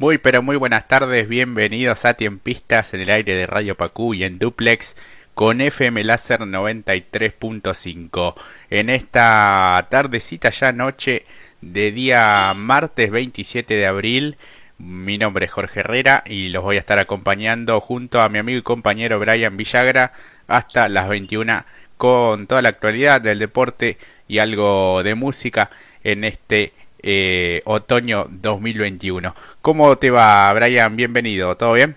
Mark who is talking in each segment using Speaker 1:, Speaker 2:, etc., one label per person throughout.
Speaker 1: Muy pero muy buenas tardes, bienvenidos a Tiempistas en el aire de Radio Pacú y en Duplex con FM Láser 93.5. En esta tardecita ya noche de día martes 27 de abril, mi nombre es Jorge Herrera y los voy a estar acompañando junto a mi amigo y compañero Brian Villagra hasta las 21 con toda la actualidad del deporte y algo de música en este eh, otoño 2021. ¿Cómo te va, Brian? Bienvenido, ¿todo bien?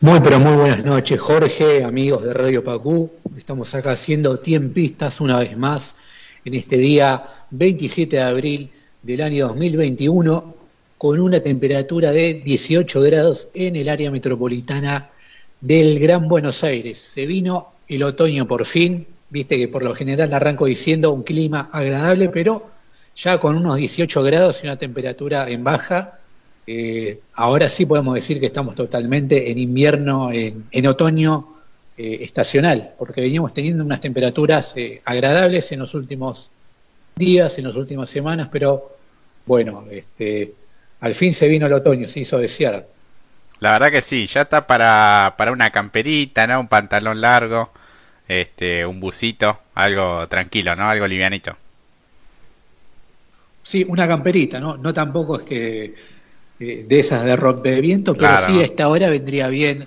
Speaker 2: Muy, pero muy buenas noches, Jorge, amigos de Radio Pacú. Estamos acá haciendo tiempistas una vez más en este día 27 de abril del año 2021 con una temperatura de 18 grados en el área metropolitana del Gran Buenos Aires. Se vino el otoño por fin, viste que por lo general arranco diciendo un clima agradable, pero ya con unos 18 grados y una temperatura en baja, eh, ahora sí podemos decir que estamos totalmente en invierno, en, otoño eh, estacional, porque veníamos teniendo unas temperaturas eh, agradables en los últimos días, en las últimas semanas, pero bueno, este, al fin se vino el otoño, se hizo desear.
Speaker 1: La verdad que sí, ya está para, para una camperita, ¿no? Un pantalón largo, este, un busito, algo tranquilo, ¿no? Algo livianito.
Speaker 2: Sí, una camperita, ¿no? No tampoco es que eh, de esas de rompeviento, pero sí a esta hora vendría bien.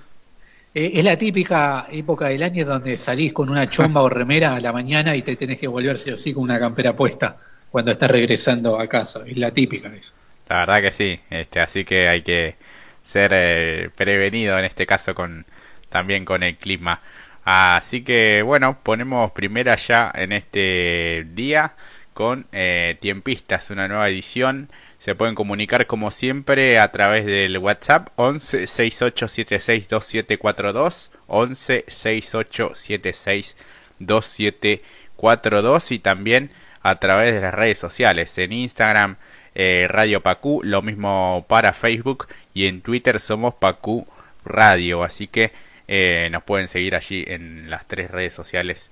Speaker 2: Eh, es la típica época del año donde salís con una chomba o remera a la mañana y te tenés que volverse así con una campera puesta cuando estás regresando a casa. Es la típica eso.
Speaker 1: La verdad que sí, este, así que hay que ser eh, prevenido en este caso con también con el clima. Así que bueno, ponemos primera ya en este día con eh, Tiempistas, una nueva edición. Se pueden comunicar como siempre a través del WhatsApp 11 6876 2742 11 6876 2742 y también a través de las redes sociales en Instagram eh, Radio Pacú, lo mismo para Facebook y en Twitter somos Pacú Radio, así que eh, nos pueden seguir allí en las tres redes sociales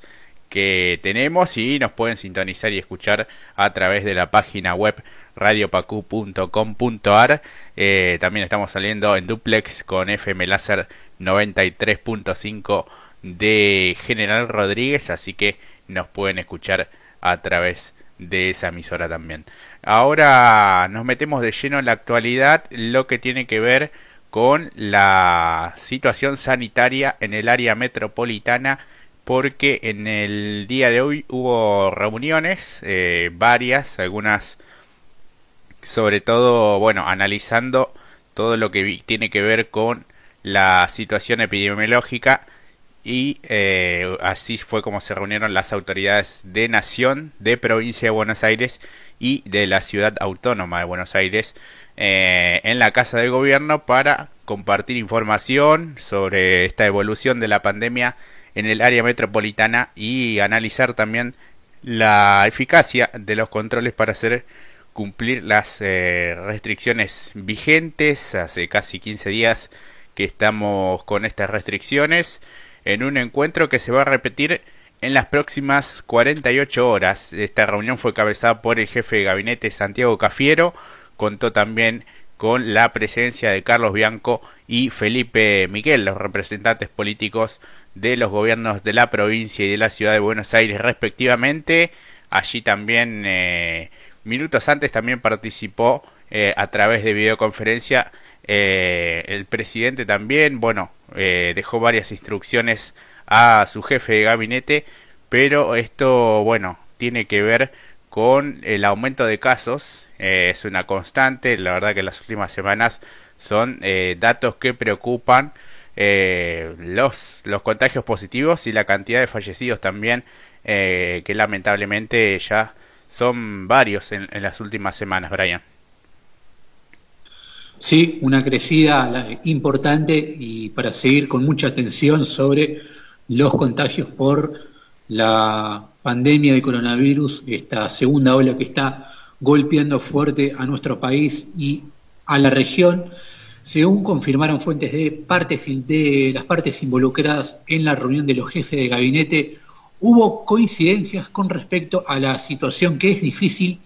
Speaker 1: que tenemos y nos pueden sintonizar y escuchar a través de la página web radiopacu.com.ar. Eh, también estamos saliendo en duplex con FM Láser 93.5 de General Rodríguez, así que nos pueden escuchar a través de esa emisora también. Ahora nos metemos de lleno en la actualidad, lo que tiene que ver con la situación sanitaria en el área metropolitana porque en el día de hoy hubo reuniones, eh, varias, algunas sobre todo, bueno, analizando todo lo que tiene que ver con la situación epidemiológica y eh, así fue como se reunieron las autoridades de nación, de provincia de Buenos Aires y de la ciudad autónoma de Buenos Aires eh, en la Casa de Gobierno para compartir información sobre esta evolución de la pandemia en el área metropolitana y analizar también la eficacia de los controles para hacer cumplir las eh, restricciones vigentes. Hace casi 15 días que estamos con estas restricciones en un encuentro que se va a repetir en las próximas 48 horas. Esta reunión fue cabezada por el jefe de gabinete Santiago Cafiero, contó también con la presencia de Carlos Bianco y Felipe Miguel, los representantes políticos de los gobiernos de la provincia y de la ciudad de Buenos Aires respectivamente. Allí también, eh, minutos antes, también participó eh, a través de videoconferencia eh, el presidente también, bueno, dejó varias instrucciones a su jefe de gabinete, pero esto, bueno, tiene que ver con el aumento de casos. Eh, es una constante, la verdad que las últimas semanas son eh, datos que preocupan eh, los, los contagios positivos y la cantidad de fallecidos también, que lamentablemente ya son varios en, en, las últimas semanas, Brian.
Speaker 2: Sí, una crecida importante y para seguir con mucha atención sobre los contagios por la pandemia de coronavirus, esta segunda ola que está golpeando fuerte a nuestro país y a la región, según confirmaron fuentes de, partes, de las partes involucradas en la reunión de los jefes de gabinete, hubo coincidencias con respecto a la situación que es difícil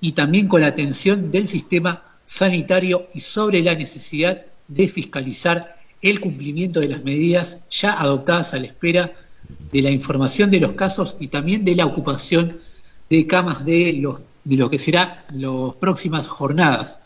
Speaker 2: y también con la atención del sistema sanitario y sobre la necesidad de fiscalizar el cumplimiento de las medidas ya adoptadas a la espera de la información de los casos y también de la ocupación de camas de, los, de lo que será las próximas jornadas,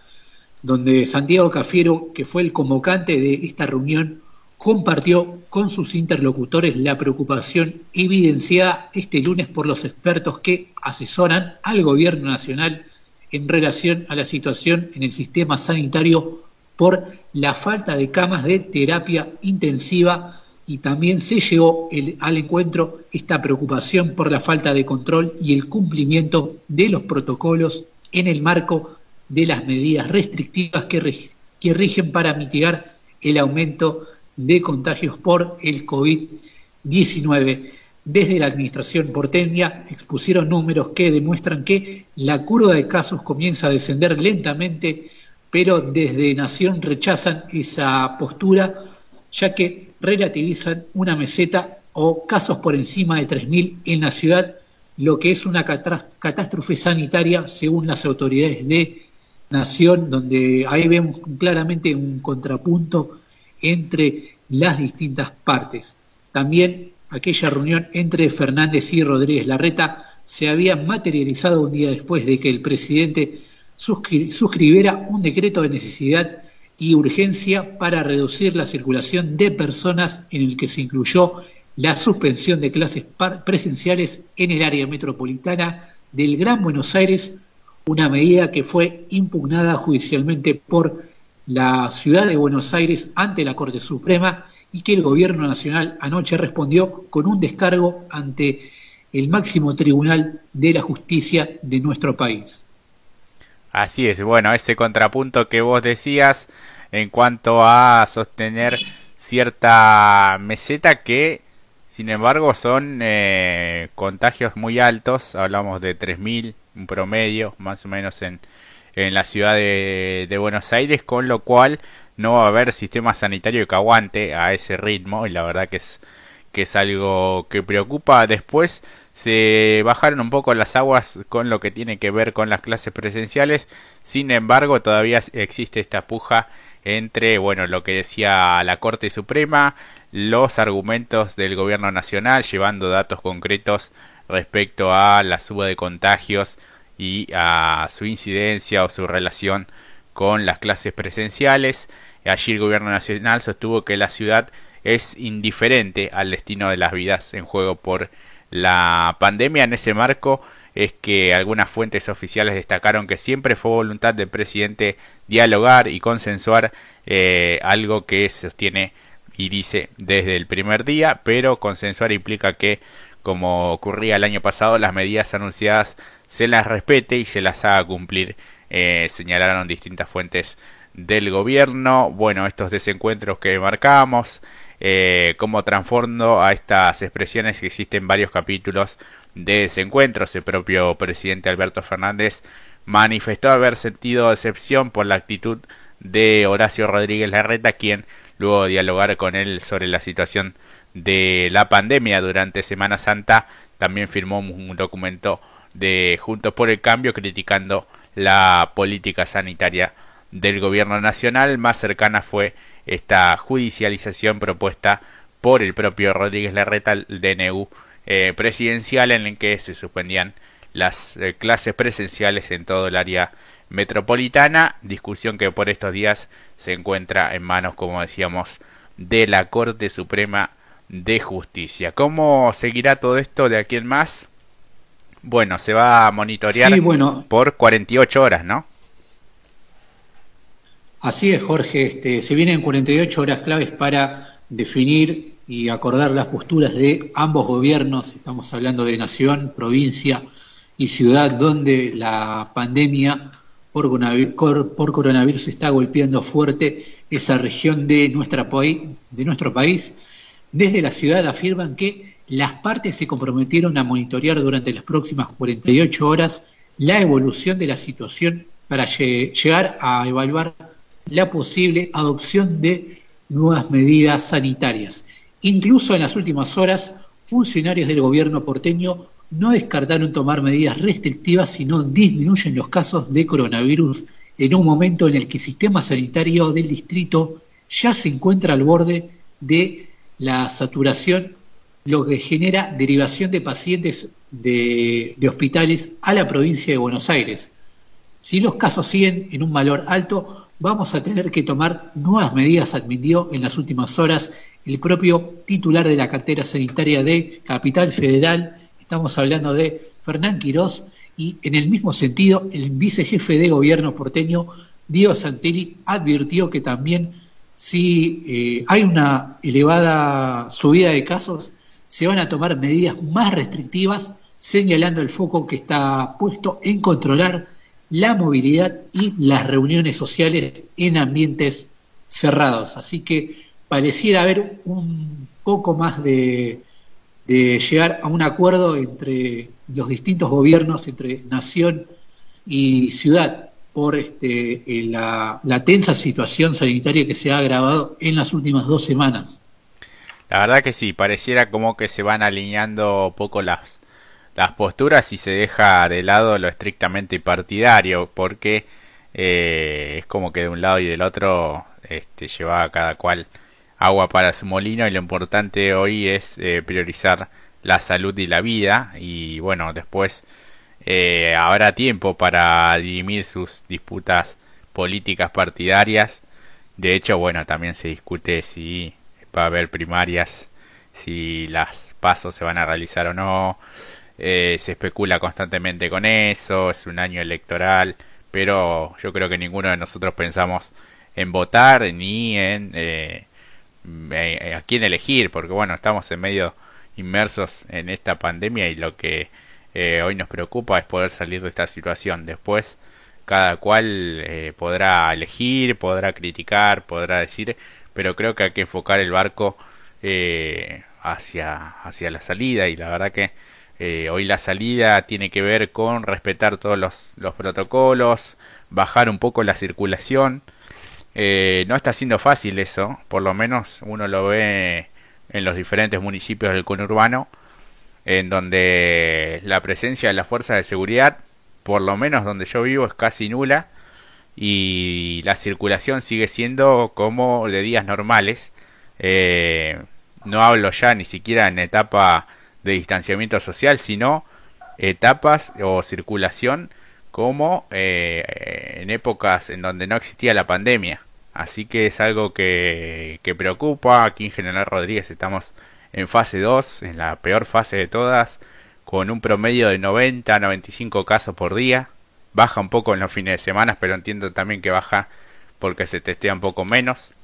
Speaker 2: donde Santiago Cafiero, que fue el convocante de esta reunión, compartió con sus interlocutores la preocupación evidenciada este lunes por los expertos que asesoran al gobierno nacional en relación a la situación en el sistema sanitario por la falta de camas de terapia intensiva y también se llevó al encuentro esta preocupación por la falta de control y el cumplimiento de los protocolos en el marco de las medidas restrictivas que, que rigen para mitigar el aumento de contagios por el COVID-19. Desde la administración porteña expusieron números que demuestran que la curva de casos comienza a descender lentamente, pero desde Nación rechazan esa postura, ya que relativizan una meseta o casos por encima de 3.000 en la ciudad, lo que es una catástrofe sanitaria según las autoridades de Nación, donde ahí vemos claramente un contrapunto entre las distintas partes. También aquella reunión entre Fernández y Rodríguez Larreta se había materializado un día después de que el presidente suscribiera un decreto de necesidad y urgencia para reducir la circulación de personas en el que se incluyó la suspensión de clases presenciales en el área metropolitana del Gran Buenos Aires, una medida que fue impugnada judicialmente por la ciudad de Buenos Aires ante la Corte Suprema y que el gobierno nacional anoche respondió con un descargo ante el máximo tribunal de la justicia de nuestro país.
Speaker 1: Así es, bueno, ese contrapunto que vos decías en cuanto a sostener cierta meseta que, sin embargo, son eh, contagios muy altos, hablamos de 3.000, un promedio más o menos en, en la ciudad de, Buenos Aires, con lo cual no va a haber sistema sanitario que aguante a ese ritmo y la verdad que es que es algo que preocupa. Después se bajaron un poco las aguas con lo que tiene que ver con las clases presenciales. Sin embargo, todavía existe esta puja entre, bueno, lo que decía la Corte Suprema, los argumentos del Gobierno Nacional, llevando datos concretos respecto a la suba de contagios y a su incidencia o su relación con las clases presenciales. Allí el gobierno nacional sostuvo que la ciudad es indiferente al destino de las vidas en juego por la pandemia. En ese marco es que algunas fuentes oficiales destacaron que siempre fue voluntad del presidente dialogar y consensuar eh, algo que sostiene y dice desde el primer día, pero consensuar implica que como ocurría el año pasado, las medidas anunciadas se las respete y se las haga cumplir, eh, señalaron distintas fuentes del gobierno. Bueno, estos desencuentros que marcamos, eh, como transfondo a estas expresiones que existen varios capítulos de desencuentros. El propio presidente Alberto Fernández manifestó haber sentido decepción por la actitud de Horacio Rodríguez Larreta, quien luego de dialogar con él sobre la situación de la pandemia durante Semana Santa, también firmó un documento de Juntos por el Cambio criticando la política sanitaria del gobierno nacional. Más cercana fue esta judicialización propuesta por el propio Rodríguez Larreta, el DNU eh, presidencial, en el que se suspendían las eh, clases presenciales en todo el área metropolitana, discusión que por estos días se encuentra en manos, como decíamos, de la Corte Suprema de Justicia. ¿Cómo seguirá todo esto de aquí en más? Bueno, se va a monitorear por 48 horas, ¿no?
Speaker 2: Así es, Jorge. Este, se vienen 48 horas claves para definir y acordar las posturas de ambos gobiernos. Estamos hablando de nación, provincia y ciudad, donde la pandemia por coronavirus, está golpeando fuerte esa región de, nuestra, de nuestro país desde la ciudad afirman que las partes se comprometieron a monitorear durante las próximas 48 horas la evolución de la situación para llegar a evaluar la posible adopción de nuevas medidas sanitarias. Incluso en las últimas horas, funcionarios del gobierno porteño no descartaron tomar medidas restrictivas si no disminuyen los casos de coronavirus en un momento en el que el sistema sanitario del distrito ya se encuentra al borde de la saturación, lo que genera derivación de pacientes de, hospitales a la provincia de Buenos Aires. Si los casos siguen en un valor alto, vamos a tener que tomar nuevas medidas, admitió en las últimas horas el propio titular de la cartera sanitaria de Capital Federal. Estamos hablando de Fernán Quirós y en el mismo sentido el vicejefe de gobierno porteño, Diego Santelli, advirtió que también si eh, hay una elevada subida de casos, se van a tomar medidas más restrictivas, señalando el foco que está puesto en controlar la movilidad y las reuniones sociales en ambientes cerrados. Así que pareciera haber un poco más de, llegar a un acuerdo entre los distintos gobiernos, entre nación y ciudad, por este, eh, la, tensa situación sanitaria que se ha agravado en las últimas dos semanas.
Speaker 1: La verdad que sí, pareciera como que se van alineando poco las, las posturas y se deja de lado lo estrictamente partidario, porque eh, es como que de un lado y del otro este, lleva cada cual agua para su molino y lo importante hoy es eh, priorizar la salud y la vida y bueno después eh, habrá tiempo para dirimir sus disputas políticas partidarias. De hecho bueno también se discute si va a haber primarias si las pasos se van a realizar o no eh, se especula constantemente con eso es un año electoral pero yo creo que ninguno de nosotros pensamos en votar ni en a quién elegir, porque bueno, estamos en medio inmersos en esta pandemia y lo que eh, hoy nos preocupa es poder salir de esta situación. Después cada cual eh, podrá elegir, podrá criticar, podrá decir, pero creo que hay que enfocar el barco eh, hacia, hacia la salida y la verdad que hoy la salida tiene que ver con respetar todos los, los protocolos, bajar un poco la circulación, eh, no está siendo fácil eso, por lo menos uno lo ve en los diferentes municipios del conurbano, en donde la presencia de la fuerza de seguridad, por lo menos donde yo vivo, es casi nula y la circulación sigue siendo como de días normales. Eh, no hablo ya ni siquiera en etapa de distanciamiento social, sino etapas o circulación como eh, en épocas en donde no existía la pandemia. Así que es algo que, que preocupa. Aquí en General Rodríguez estamos en fase 2, en la peor fase de todas, con un promedio de 90 a 95 casos por día. Baja un poco en los fines de semana, pero entiendo también que baja porque se testea un poco menos.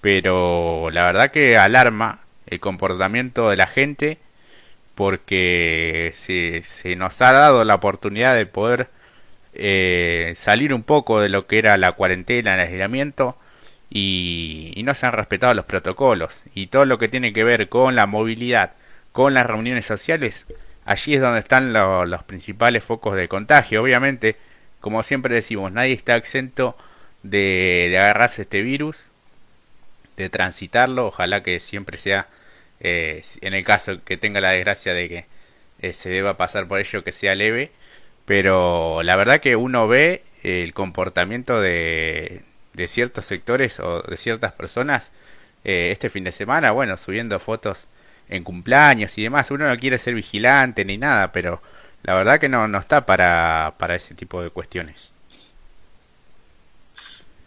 Speaker 1: Pero la verdad que alarma el comportamiento de la gente porque se, se nos ha dado la oportunidad de poder eh, salir un poco de lo que era la cuarentena, el aislamiento, y, no se han respetado los protocolos. Y todo lo que tiene que ver con la movilidad, con las reuniones sociales, allí es donde están los principales focos de contagio. Obviamente, como siempre decimos, nadie está exento de, de agarrarse este virus, de transitarlo, ojalá que siempre sea, eh, en el caso que tenga la desgracia de que eh, se deba pasar por ello, que sea leve, pero la verdad que uno ve el comportamiento de, de ciertos sectores o de ciertas personas eh, este fin de semana, bueno, subiendo fotos en cumpleaños y demás. Uno no quiere ser vigilante ni nada, pero la verdad que no, no está para, para ese tipo de cuestiones.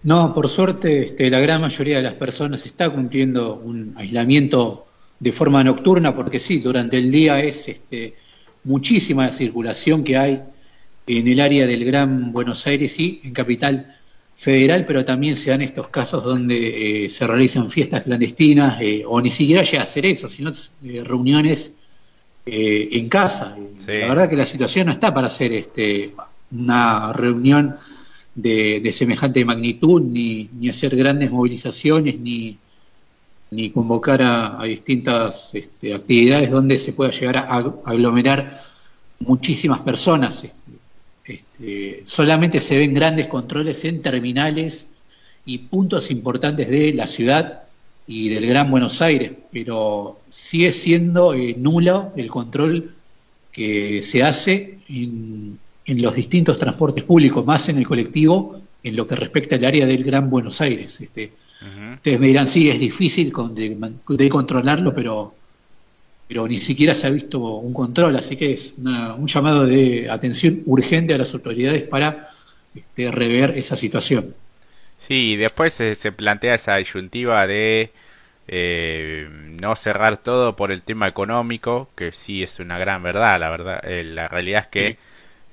Speaker 2: No, por suerte este, la gran mayoría de las personas está cumpliendo un aislamiento de forma nocturna, porque sí, durante el día es este, muchísima la circulación que hay en el área del Gran Buenos Aires y en Capital Federal, pero también se dan estos casos donde eh, se realizan fiestas clandestinas eh, o ni siquiera llega a hacer eso, sino eh, reuniones en casa. La verdad que la situación no está para hacer este, una reunión de, semejante magnitud, ni, ni, hacer grandes movilizaciones, ni, ni convocar a, distintas este, actividades donde se pueda llegar a, aglomerar muchísimas personas. Este, solamente se ven grandes controles en terminales y puntos importantes de la ciudad y del Gran Buenos Aires, pero sigue siendo eh, nulo el control que se hace en, los distintos transportes públicos, más en el colectivo, en lo que respecta al área del Gran Buenos Aires. Este, Ustedes me dirán, sí, es difícil de, controlarlo, pero, pero ni siquiera se ha visto un control, así que es un llamado de atención urgente a las autoridades para este, rever esa situación.
Speaker 1: Sí, después se, plantea esa disyuntiva de eh, no cerrar todo por el tema económico, que sí es una gran verdad, la verdad, eh, la realidad es que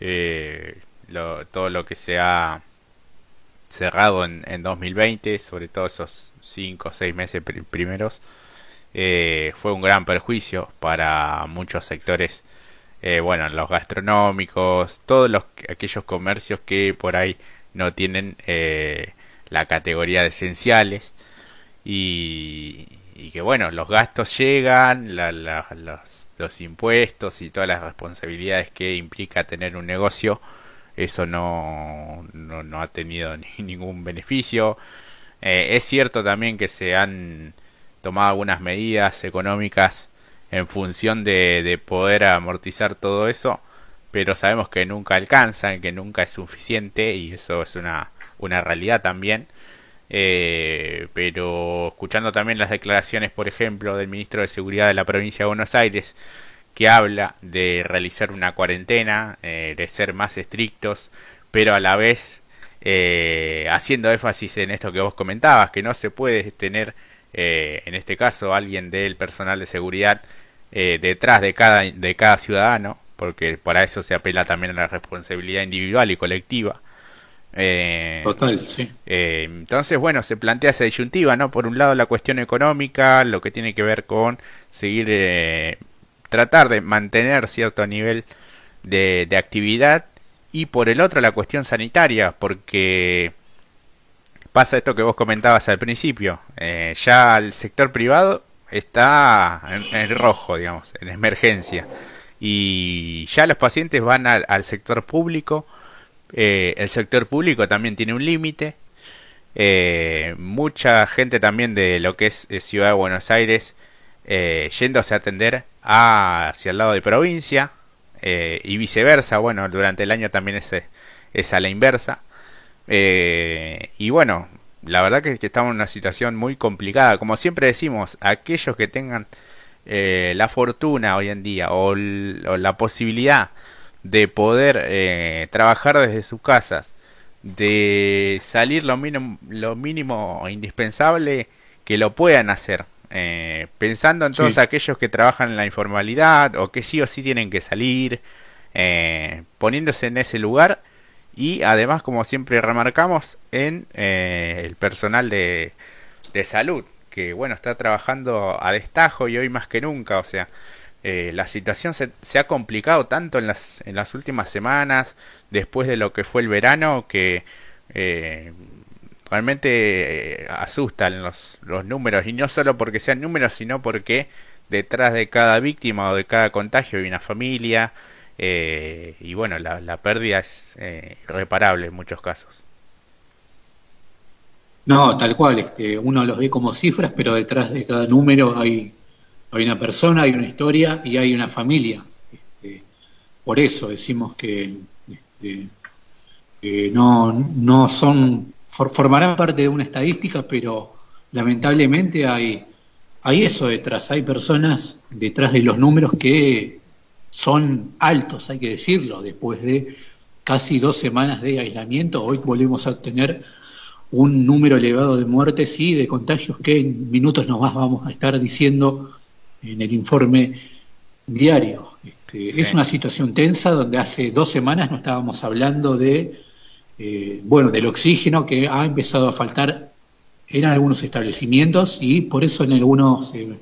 Speaker 1: eh, todo lo que se ha cerrado en, en 2020, sobre todo esos 5 o 6 meses primeros, fue un gran perjuicio para muchos sectores, bueno, los gastronómicos, todos los, aquellos comercios que por ahí no tienen la categoría de esenciales y, que bueno, los gastos llegan, los, los, impuestos y todas las responsabilidades que implica tener un negocio, eso no, no, ha tenido ningún beneficio. Eh, es cierto también que se han tomado algunas medidas económicas en función de, de poder amortizar todo eso, pero sabemos que nunca alcanzan, que nunca es suficiente y eso es una, una realidad también. Eh, pero escuchando también las declaraciones, por ejemplo, del ministro de Seguridad de la provincia de Buenos Aires, que habla de realizar una cuarentena, eh, de ser más estrictos, pero a la vez eh, haciendo énfasis en esto que vos comentabas, que no se puede tener, en este caso, alguien del personal de seguridad detrás de cada, de cada ciudadano, porque para eso se apela también a la responsabilidad individual y colectiva.
Speaker 2: Eh, Total, sí.
Speaker 1: Eh, entonces, bueno, se plantea esa disyuntiva, ¿no? Por un lado la cuestión económica, lo que tiene que ver con seguir, eh, tratar de mantener cierto nivel de, actividad, y por el otro la cuestión sanitaria, porque pasa esto que vos comentabas al principio, eh, ya el sector privado está en, rojo, digamos, en emergencia, y ya los pacientes van al sector público, eh, el sector público también tiene un límite. Eh, mucha gente también de lo que es, Ciudad de Buenos Aires eh, yéndose a atender hacia el lado de provincia y viceversa. Bueno, durante el año también es, es a la inversa. y bueno, la verdad que, que, estamos en una situación muy complicada. Como siempre decimos, aquellos que tengan la fortuna hoy en día o la posibilidad de poder eh, trabajar desde sus casas, de salir lo mínimo, lo mínimo indispensable que lo puedan hacer. Eh, pensando en todos aquellos que trabajan en la informalidad o que sí o sí tienen que salir, eh, poniéndose en ese lugar y además, como siempre remarcamos, en el personal de, de salud, que bueno, está trabajando a destajo y hoy más que nunca, o sea, eh, la situación se, se, ha complicado tanto en las, en las últimas semanas, después de lo que fue el verano, que eh, realmente eh, asustan los, los números, y no solo porque sean números, sino porque detrás de cada víctima o de cada contagio hay una familia, y bueno, la, la pérdida es irreparable en muchos casos.
Speaker 2: No, tal cual, este, uno los ve como cifras, pero detrás de cada número hay hay una persona, hay una historia y hay una familia. Este, por eso decimos que, este, no, no son, formarán parte de una estadística, pero lamentablemente hay, hay eso detrás, hay personas detrás de los números que son altos, hay que decirlo, después de casi dos semanas de aislamiento, hoy volvemos a tener un número elevado de muertes y de contagios que en minutos nomás vamos a estar diciendo en el informe diario. Este, es una situación tensa donde hace dos semanas no estábamos hablando de, eh, bueno, del oxígeno que ha empezado a faltar en algunos establecimientos y por eso en algunos eh,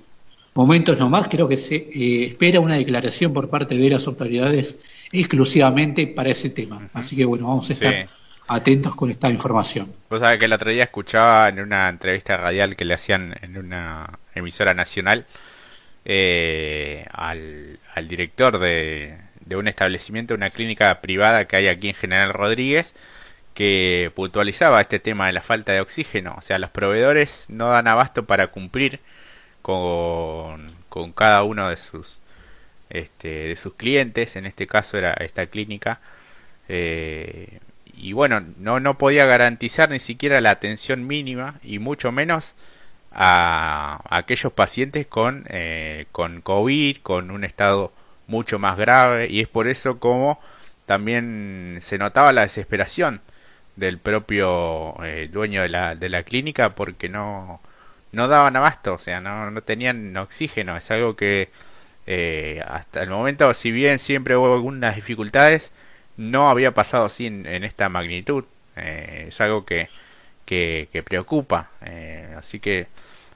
Speaker 2: momentos nomás creo que se eh, espera una declaración por parte de las autoridades exclusivamente para ese tema. Así que bueno, vamos a estar atentos con esta información.
Speaker 1: Vos sabés que el otro día escuchaba en una entrevista radial que le hacían en una emisora nacional eh, al, al, director de, de, un establecimiento, una clínica privada que hay aquí en General Rodríguez, que puntualizaba este tema de la falta de oxígeno. O sea, los proveedores no dan abasto para cumplir con, con cada uno de sus, este, de sus clientes. En este caso era esta clínica. Eh, y bueno, no, no podía garantizar ni siquiera la atención mínima y mucho menos a, aquellos pacientes con, eh, con COVID, con un estado mucho más grave y es por eso como también se notaba la desesperación del propio eh, dueño de la, de la clínica porque no, no daban abasto, o sea, no, no tenían oxígeno, es algo que eh, hasta el momento, si bien siempre hubo algunas dificultades, no había pasado así en, esta magnitud. Eh, es algo que, que, preocupa. Eh, así que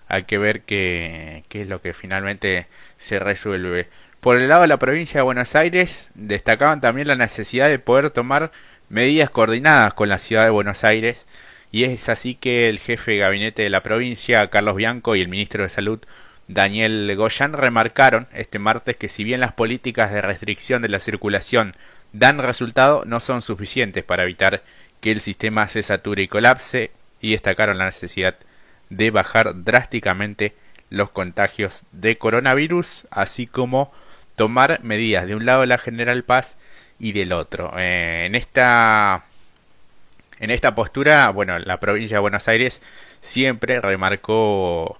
Speaker 1: hay que ver qué, qué es lo que finalmente se resuelve. Por el lado de la provincia de Buenos Aires, destacaban también la necesidad de poder tomar medidas coordinadas con la ciudad de Buenos Aires y es así que el jefe de gabinete de la provincia, Carlos Bianco, y el ministro de Salud, Daniel Goyan, remarcaron este martes que si bien las políticas de restricción de la circulación dan resultado, no son suficientes para evitar que el sistema se sature y colapse y destacaron la necesidad de bajar drásticamente los contagios de coronavirus, así como tomar medidas de un lado la General Paz y del otro. Eh, en esta en esta postura, bueno, la provincia de Buenos Aires siempre remarcó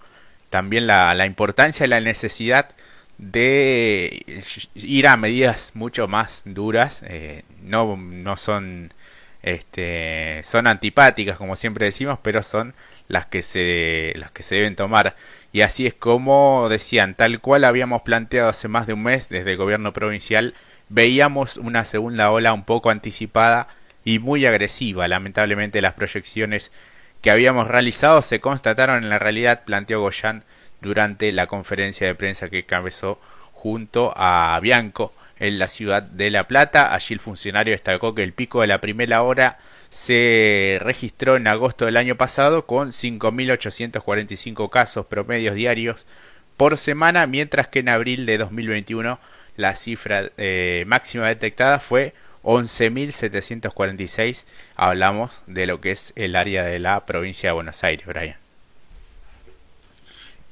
Speaker 1: también la, la importancia y la necesidad de ir a medidas mucho más duras, eh, no, no son, este, son antipáticas como siempre decimos, pero son las que se, las que se deben tomar. Y así es como decían, tal cual habíamos planteado hace más de un mes desde el gobierno provincial, veíamos una segunda ola un poco anticipada y muy agresiva. Lamentablemente las proyecciones que habíamos realizado se constataron en la realidad, planteó Goyan durante la conferencia de prensa que cabezó junto a Bianco en la ciudad de La Plata. Allí el funcionario destacó que el pico de la primera hora se registró en agosto del año pasado con 5.845 casos promedios diarios por semana, mientras que en abril de 2021 la cifra eh, máxima detectada fue 11.746. Hablamos de lo que es el área de la provincia de Buenos Aires, Brian.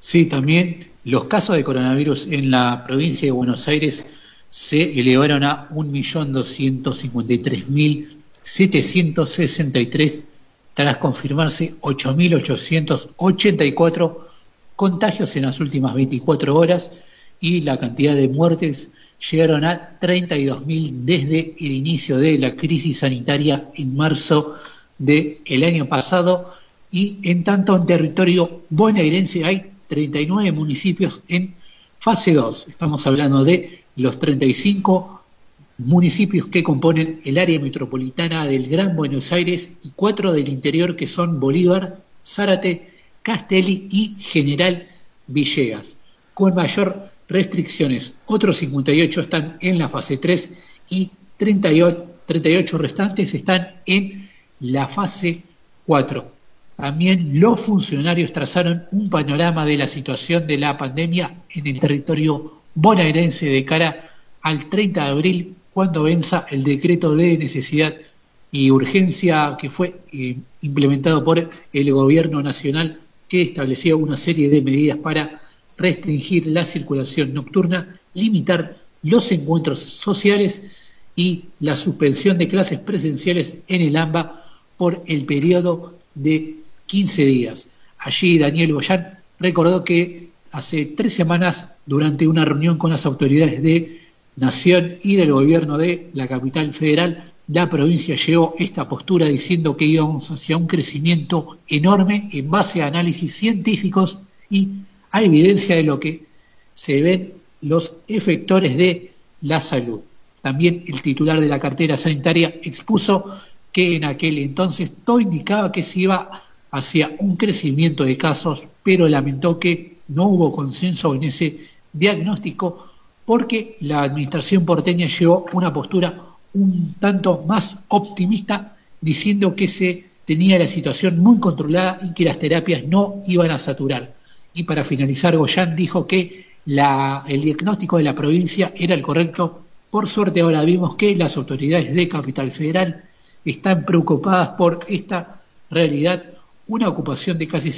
Speaker 2: Sí, también los casos de coronavirus en la provincia de Buenos Aires se elevaron a 1.253.763 tras confirmarse 8.884 contagios en las últimas 24 horas y la cantidad de muertes llegaron a 32.000 desde el inicio de la crisis sanitaria en marzo del año pasado y en tanto en territorio bonaerense hay 39 municipios en fase 2. Estamos hablando de los 35 municipios que componen el área metropolitana del Gran Buenos Aires y cuatro del interior que son Bolívar, Zárate, Castelli y General Villegas, con mayor restricciones. Otros 58 están en la fase 3 y 38, 38 restantes están en la fase 4. También los funcionarios trazaron un panorama de la situación de la pandemia en el territorio bonaerense de cara al 30 de abril, cuando venza el decreto de necesidad y urgencia que fue eh, implementado por el gobierno nacional que establecía una serie de medidas para restringir la circulación nocturna, limitar los encuentros sociales y la suspensión de clases presenciales en el AMBA por el periodo de 15 días. Allí Daniel Goyán recordó que hace tres semanas, durante una reunión con las autoridades de Nación y del gobierno de la capital federal, la provincia llegó esta postura diciendo que íbamos hacia un crecimiento enorme en base a análisis científicos y a evidencia de lo que se ven los efectores de la salud. También el titular de la cartera sanitaria expuso que en aquel entonces todo indicaba que se iba hacia un crecimiento de casos, pero lamentó que no hubo consenso en ese diagnóstico porque la administración porteña llevó una postura un tanto más optimista, diciendo que se tenía la situación muy controlada y que las terapias no iban a saturar. Y para finalizar, Goyán dijo que el diagnóstico de la provincia era el correcto. Por suerte ahora vimos que las autoridades de Capital Federal están preocupadas por esta realidad una ocupación de casi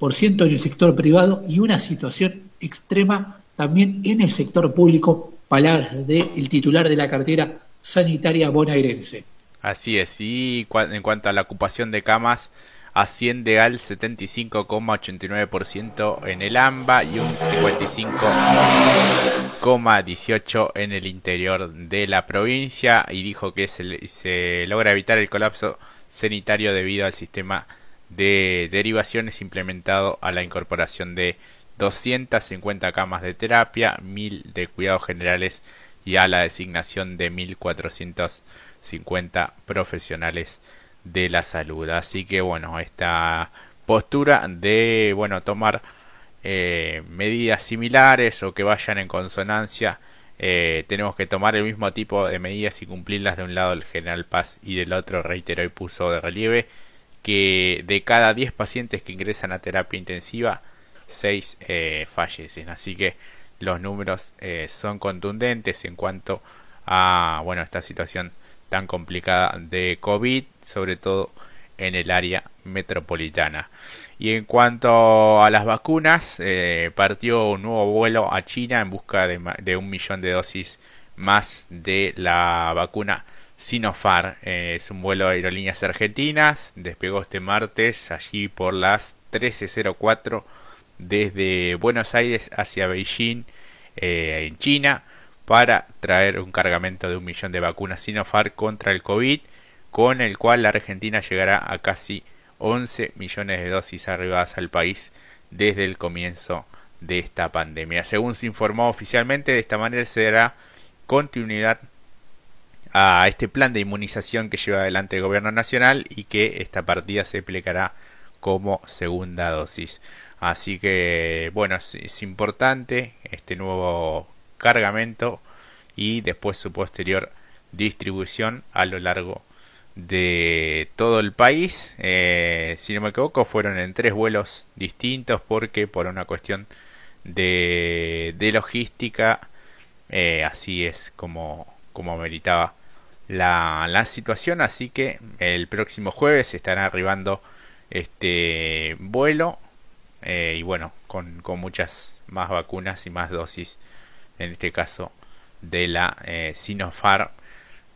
Speaker 2: 100% en el sector privado y una situación extrema también en el sector público, palabras del titular de la cartera sanitaria bonaerense.
Speaker 1: Así es, y en cuanto a la ocupación de camas, asciende al 75,89% en el AMBA y un 55,18% en el interior de la provincia y dijo que se, se logra evitar el colapso sanitario debido al sistema de derivaciones implementado a la incorporación de 250 camas de terapia, 1000 de cuidados generales y a la designación de 1450 profesionales de la salud. Así que bueno, esta postura de bueno tomar eh, medidas similares o que vayan en consonancia eh, tenemos que tomar el mismo tipo de medidas y cumplirlas de un lado el general Paz y del otro reiteró y puso de relieve que de cada 10 pacientes que ingresan a terapia intensiva 6 eh, fallecen así que los números son contundentes en cuanto a bueno esta situación tan complicada de COVID sobre todo en el área metropolitana. Y en cuanto a las vacunas, eh, partió un nuevo vuelo a China en busca de, un millón de dosis más de la vacuna Sinopharm. Eh, es un vuelo de aerolíneas argentinas, despegó este martes allí por las 13.04 desde Buenos Aires hacia Beijing eh, en China para traer un cargamento de un millón de vacunas Sinopharm contra el COVID con el cual la Argentina llegará a casi 11 millones de dosis arribadas al país desde el comienzo de esta pandemia. Según se informó oficialmente, de esta manera se dará continuidad a este plan de inmunización que lleva adelante el gobierno nacional y que esta partida se aplicará como segunda dosis. Así que, bueno, es, importante este nuevo cargamento y después su posterior distribución a lo largo de todo el país. Eh, si no me equivoco, fueron en tres vuelos distintos porque por una cuestión de, de logística, eh, así es como, como meritaba la, la situación. Así que el próximo jueves estará arribando este vuelo eh, y bueno, con, con muchas más vacunas y más dosis, en este caso de la Sinopharm.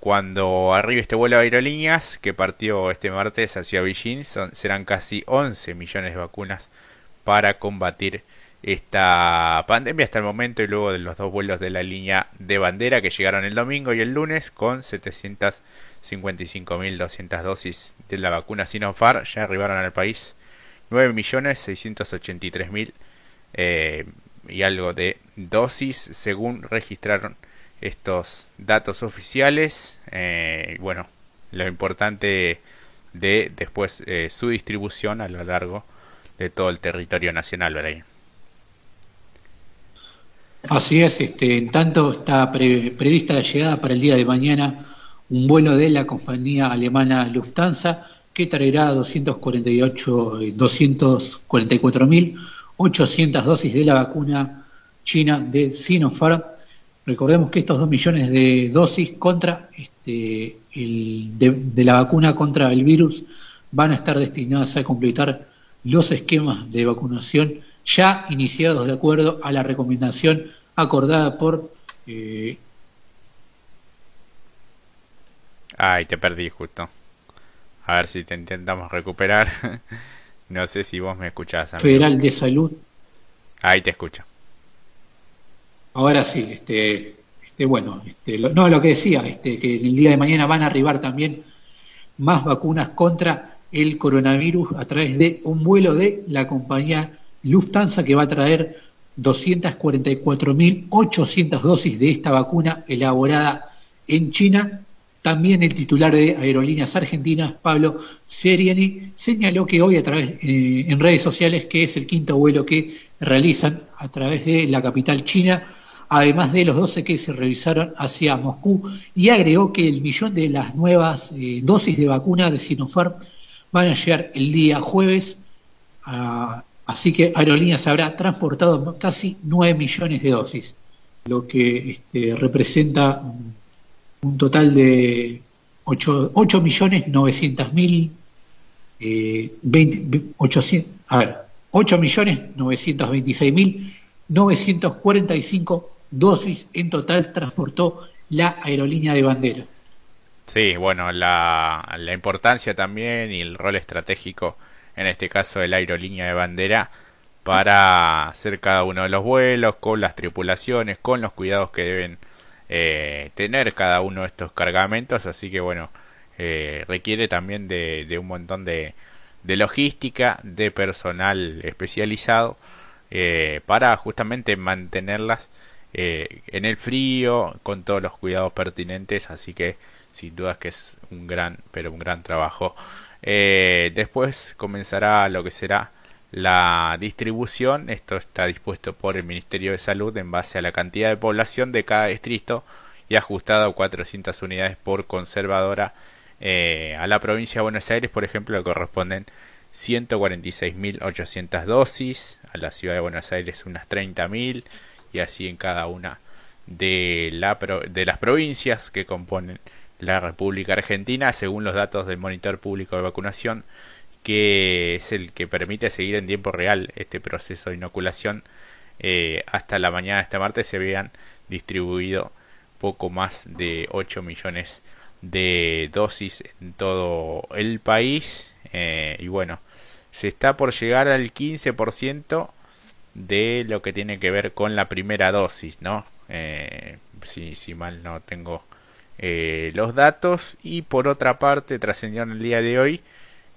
Speaker 1: Cuando arribe este vuelo de aerolíneas que partió este martes hacia Beijing, serán casi 11 millones de vacunas para combatir esta pandemia hasta el momento y luego de los dos vuelos de la línea de bandera que llegaron el domingo y el lunes con 755.200 dosis de la vacuna Sinopharm ya arribaron al país 9.683.000 eh, y algo de dosis según registraron estos datos oficiales. Eh, bueno, lo importante de después eh, su distribución a lo largo de todo el territorio nacional, ¿verdad?
Speaker 2: Así es, este, en tanto está prevista la llegada para el día de mañana un vuelo de la compañía alemana Lufthansa que traerá 248, 244.800 dosis de la vacuna china de Sinopharm Recordemos que estos dos millones de dosis contra este, de, la vacuna contra el virus van a estar destinadas a completar los esquemas de vacunación ya iniciados de acuerdo a la recomendación acordada por... Eh,
Speaker 1: Ay, te perdí justo. A ver si te intentamos recuperar. no sé si vos me escuchás.
Speaker 2: Federal de Salud.
Speaker 1: Ahí te escucho.
Speaker 2: Ahora sí, este, este bueno, este, no lo que decía, este, que el día de mañana van a arribar también más vacunas contra el coronavirus a través de un vuelo de la compañía Lufthansa que va a traer 244.800 dosis de esta vacuna elaborada en China. También el titular de Aerolíneas Argentinas, Pablo Seriani, señaló que hoy a través eh, en redes sociales que es el quinto vuelo que realizan a través de la capital china además de los 12 que se revisaron hacia Moscú, y agregó que el millón de las nuevas eh, dosis de vacuna de Sinopharm van a llegar el día jueves, así que Aerolíneas habrá transportado casi 9 millones de dosis, lo que este, representa un total de 8, 8 millones 900 mil, eh, a ver, 8 millones 926 mil 945 dosis en total transportó la aerolínea de bandera.
Speaker 1: Sí, bueno, la, la importancia también y el rol estratégico, en este caso de la aerolínea de bandera, para hacer cada uno de los vuelos, con las tripulaciones, con los cuidados que deben eh, tener cada uno de estos cargamentos, así que bueno, eh, requiere también de, un montón de, de logística, de personal especializado, eh, para justamente mantenerlas en el frío, con todos los cuidados pertinentes, así que sin dudas que es un gran, pero un gran trabajo. Después comenzará lo que será la distribución. Esto está dispuesto por el Ministerio de Salud en base a la cantidad de población de cada distrito y ajustado a 400 unidades por conservadora. Eh, a la provincia de Buenos Aires, por ejemplo, le corresponden 146.800 dosis, a la ciudad de Buenos Aires unas 30.000 y así en cada una de, la, de las provincias que componen la República Argentina, según los datos del Monitor Público de Vacunación, que es el que permite seguir en tiempo real este proceso de inoculación. Eh, hasta la mañana de este martes se habían distribuido poco más de 8 millones de dosis en todo el país. Eh, y bueno, se está por llegar al 15% de lo que tiene que ver con la primera dosis, ¿no? Eh, si, si mal no tengo los datos y por otra parte trascendió en el día de hoy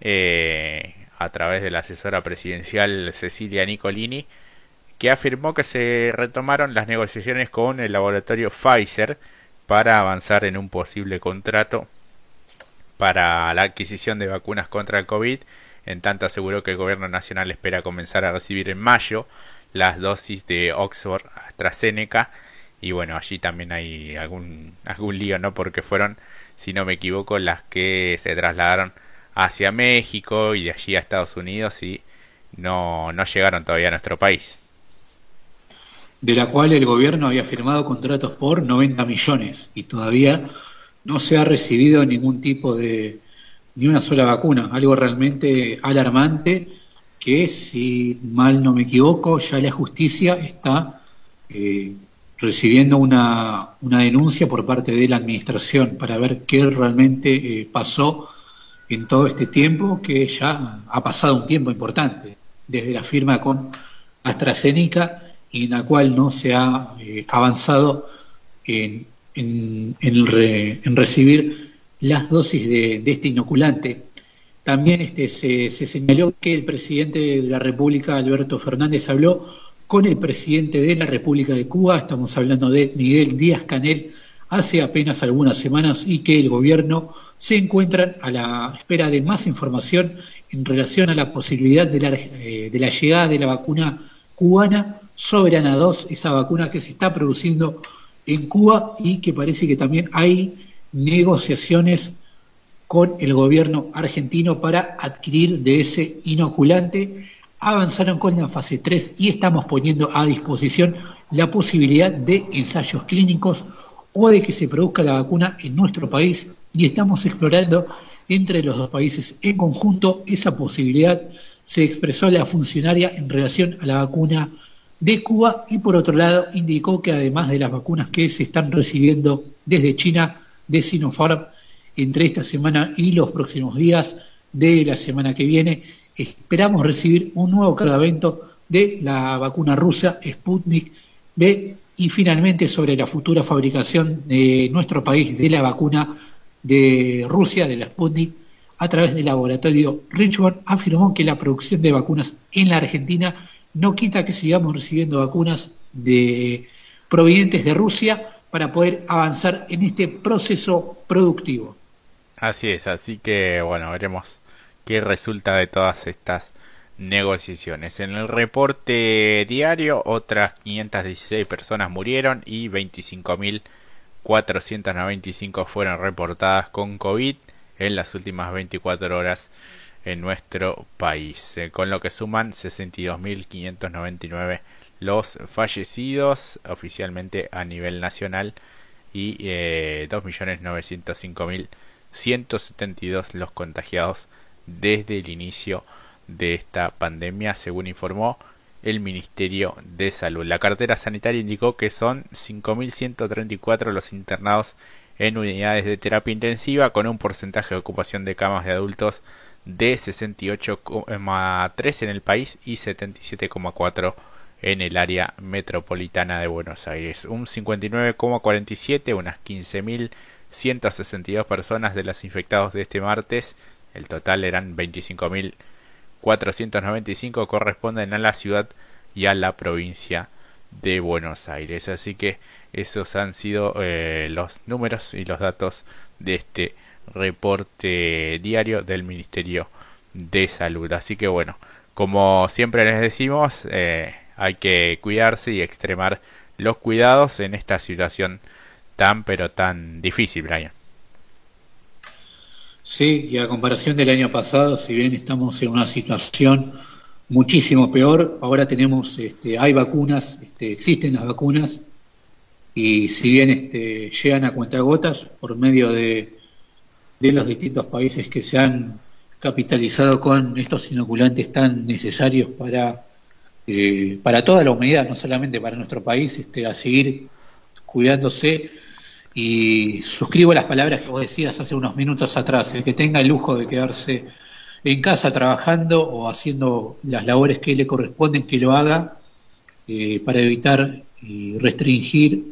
Speaker 1: eh, a través de la asesora presidencial Cecilia Nicolini que afirmó que se retomaron las negociaciones con el laboratorio Pfizer para avanzar en un posible contrato para la adquisición de vacunas contra el COVID. En tanto aseguró que el gobierno nacional espera comenzar a recibir en mayo las dosis de Oxford AstraZeneca y bueno, allí también hay algún, algún lío, ¿no? Porque fueron, si no me equivoco, las que se trasladaron hacia México y de allí a Estados Unidos y no, no llegaron todavía a nuestro país.
Speaker 2: De la cual el gobierno había firmado contratos por 90 millones y todavía no se ha recibido ningún tipo de, ni una sola vacuna, algo realmente alarmante que si mal no me equivoco ya la justicia está eh, recibiendo una, una, denuncia por parte de la administración para ver qué realmente eh, pasó en todo este tiempo, que ya ha pasado un tiempo importante, desde la firma con AstraZeneca, y en la cual no se ha eh, avanzado en, en, en, recibir las dosis de, de, este inoculante. También este, se señaló que el presidente de la República, Alberto Fernández, habló con el presidente de la República de Cuba, estamos hablando de Miguel Díaz Canel, hace apenas algunas semanas y que el gobierno se encuentra a la espera de más información en relación a la posibilidad de la, eh, de la llegada de la vacuna cubana Soberana 2, esa vacuna que se está produciendo en Cuba y que parece que también hay negociaciones con el gobierno argentino para adquirir de ese inoculante. Avanzaron con la fase 3 y estamos poniendo a disposición la posibilidad de ensayos clínicos o de que se produzca la vacuna en nuestro país y estamos explorando entre los dos países en conjunto esa posibilidad. Se expresó la funcionaria en relación a la vacuna de Cuba y por otro lado indicó que además de las vacunas que se están recibiendo desde China de Sinopharm entre esta semana y los próximos días de la semana que viene, esperamos recibir un nuevo cargamento de la vacuna rusa Sputnik B y finalmente sobre la futura fabricación de nuestro país de la vacuna de Rusia, de la Sputnik, a través del laboratorio Richmond, afirmó que la producción de vacunas en la Argentina no quita que sigamos recibiendo vacunas de provenientes de Rusia para poder avanzar en este proceso productivo.
Speaker 1: Así es, así que bueno, veremos qué resulta de todas estas negociaciones. En el reporte diario, otras 516 personas murieron y 25.495 fueron reportadas con COVID en las últimas 24 horas en nuestro país, eh, con lo que suman 62.599 los fallecidos oficialmente a nivel nacional y eh, 2.905.172 los contagiados desde el inicio de esta pandemia, según informó el Ministerio de Salud. La cartera sanitaria indicó que son 5.134 los internados en unidades de terapia intensiva con un porcentaje de ocupación de camas de adultos de 68,3 en el país y 77,4 en el área metropolitana de Buenos Aires. Un 59,47, unas 15.162 personas de los infectados de este martes. El total eran 25.495 corresponden a la ciudad y a la provincia de Buenos Aires. Así que esos han sido eh, los números y los datos de este reporte diario del Ministerio de Salud. Así que bueno, como siempre les decimos, eh, hay que cuidarse y extremar los cuidados en esta situación tan pero tan difícil, Brian.
Speaker 2: Sí, y a comparación del año pasado, si bien estamos en una situación muchísimo peor, ahora tenemos, este, hay vacunas, este, existen las vacunas, y si bien este, llegan a cuentagotas por medio de, de los distintos países que se han capitalizado con estos inoculantes tan necesarios para, eh, para toda la humanidad, no solamente para nuestro país, este, a seguir cuidándose. Y suscribo las palabras que vos decías hace unos minutos atrás, el que tenga el lujo de quedarse en casa trabajando o haciendo las labores que le corresponden, que lo haga eh, para evitar y restringir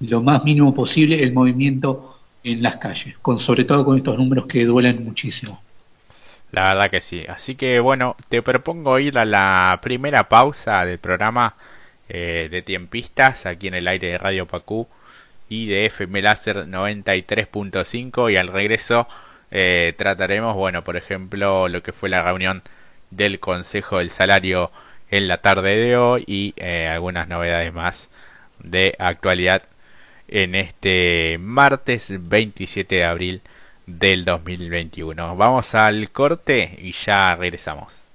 Speaker 2: lo más mínimo posible el movimiento en las calles, con sobre todo con estos números que duelen muchísimo.
Speaker 1: La verdad que sí. Así que bueno, te propongo ir a la primera pausa del programa eh, de tiempistas aquí en el aire de Radio Pacú y de FM Láser 93.5 y al regreso eh, trataremos, bueno, por ejemplo, lo que fue la reunión del Consejo del Salario en la tarde de hoy y eh, algunas novedades más de actualidad en este martes 27 de abril del 2021. Vamos al corte y ya regresamos.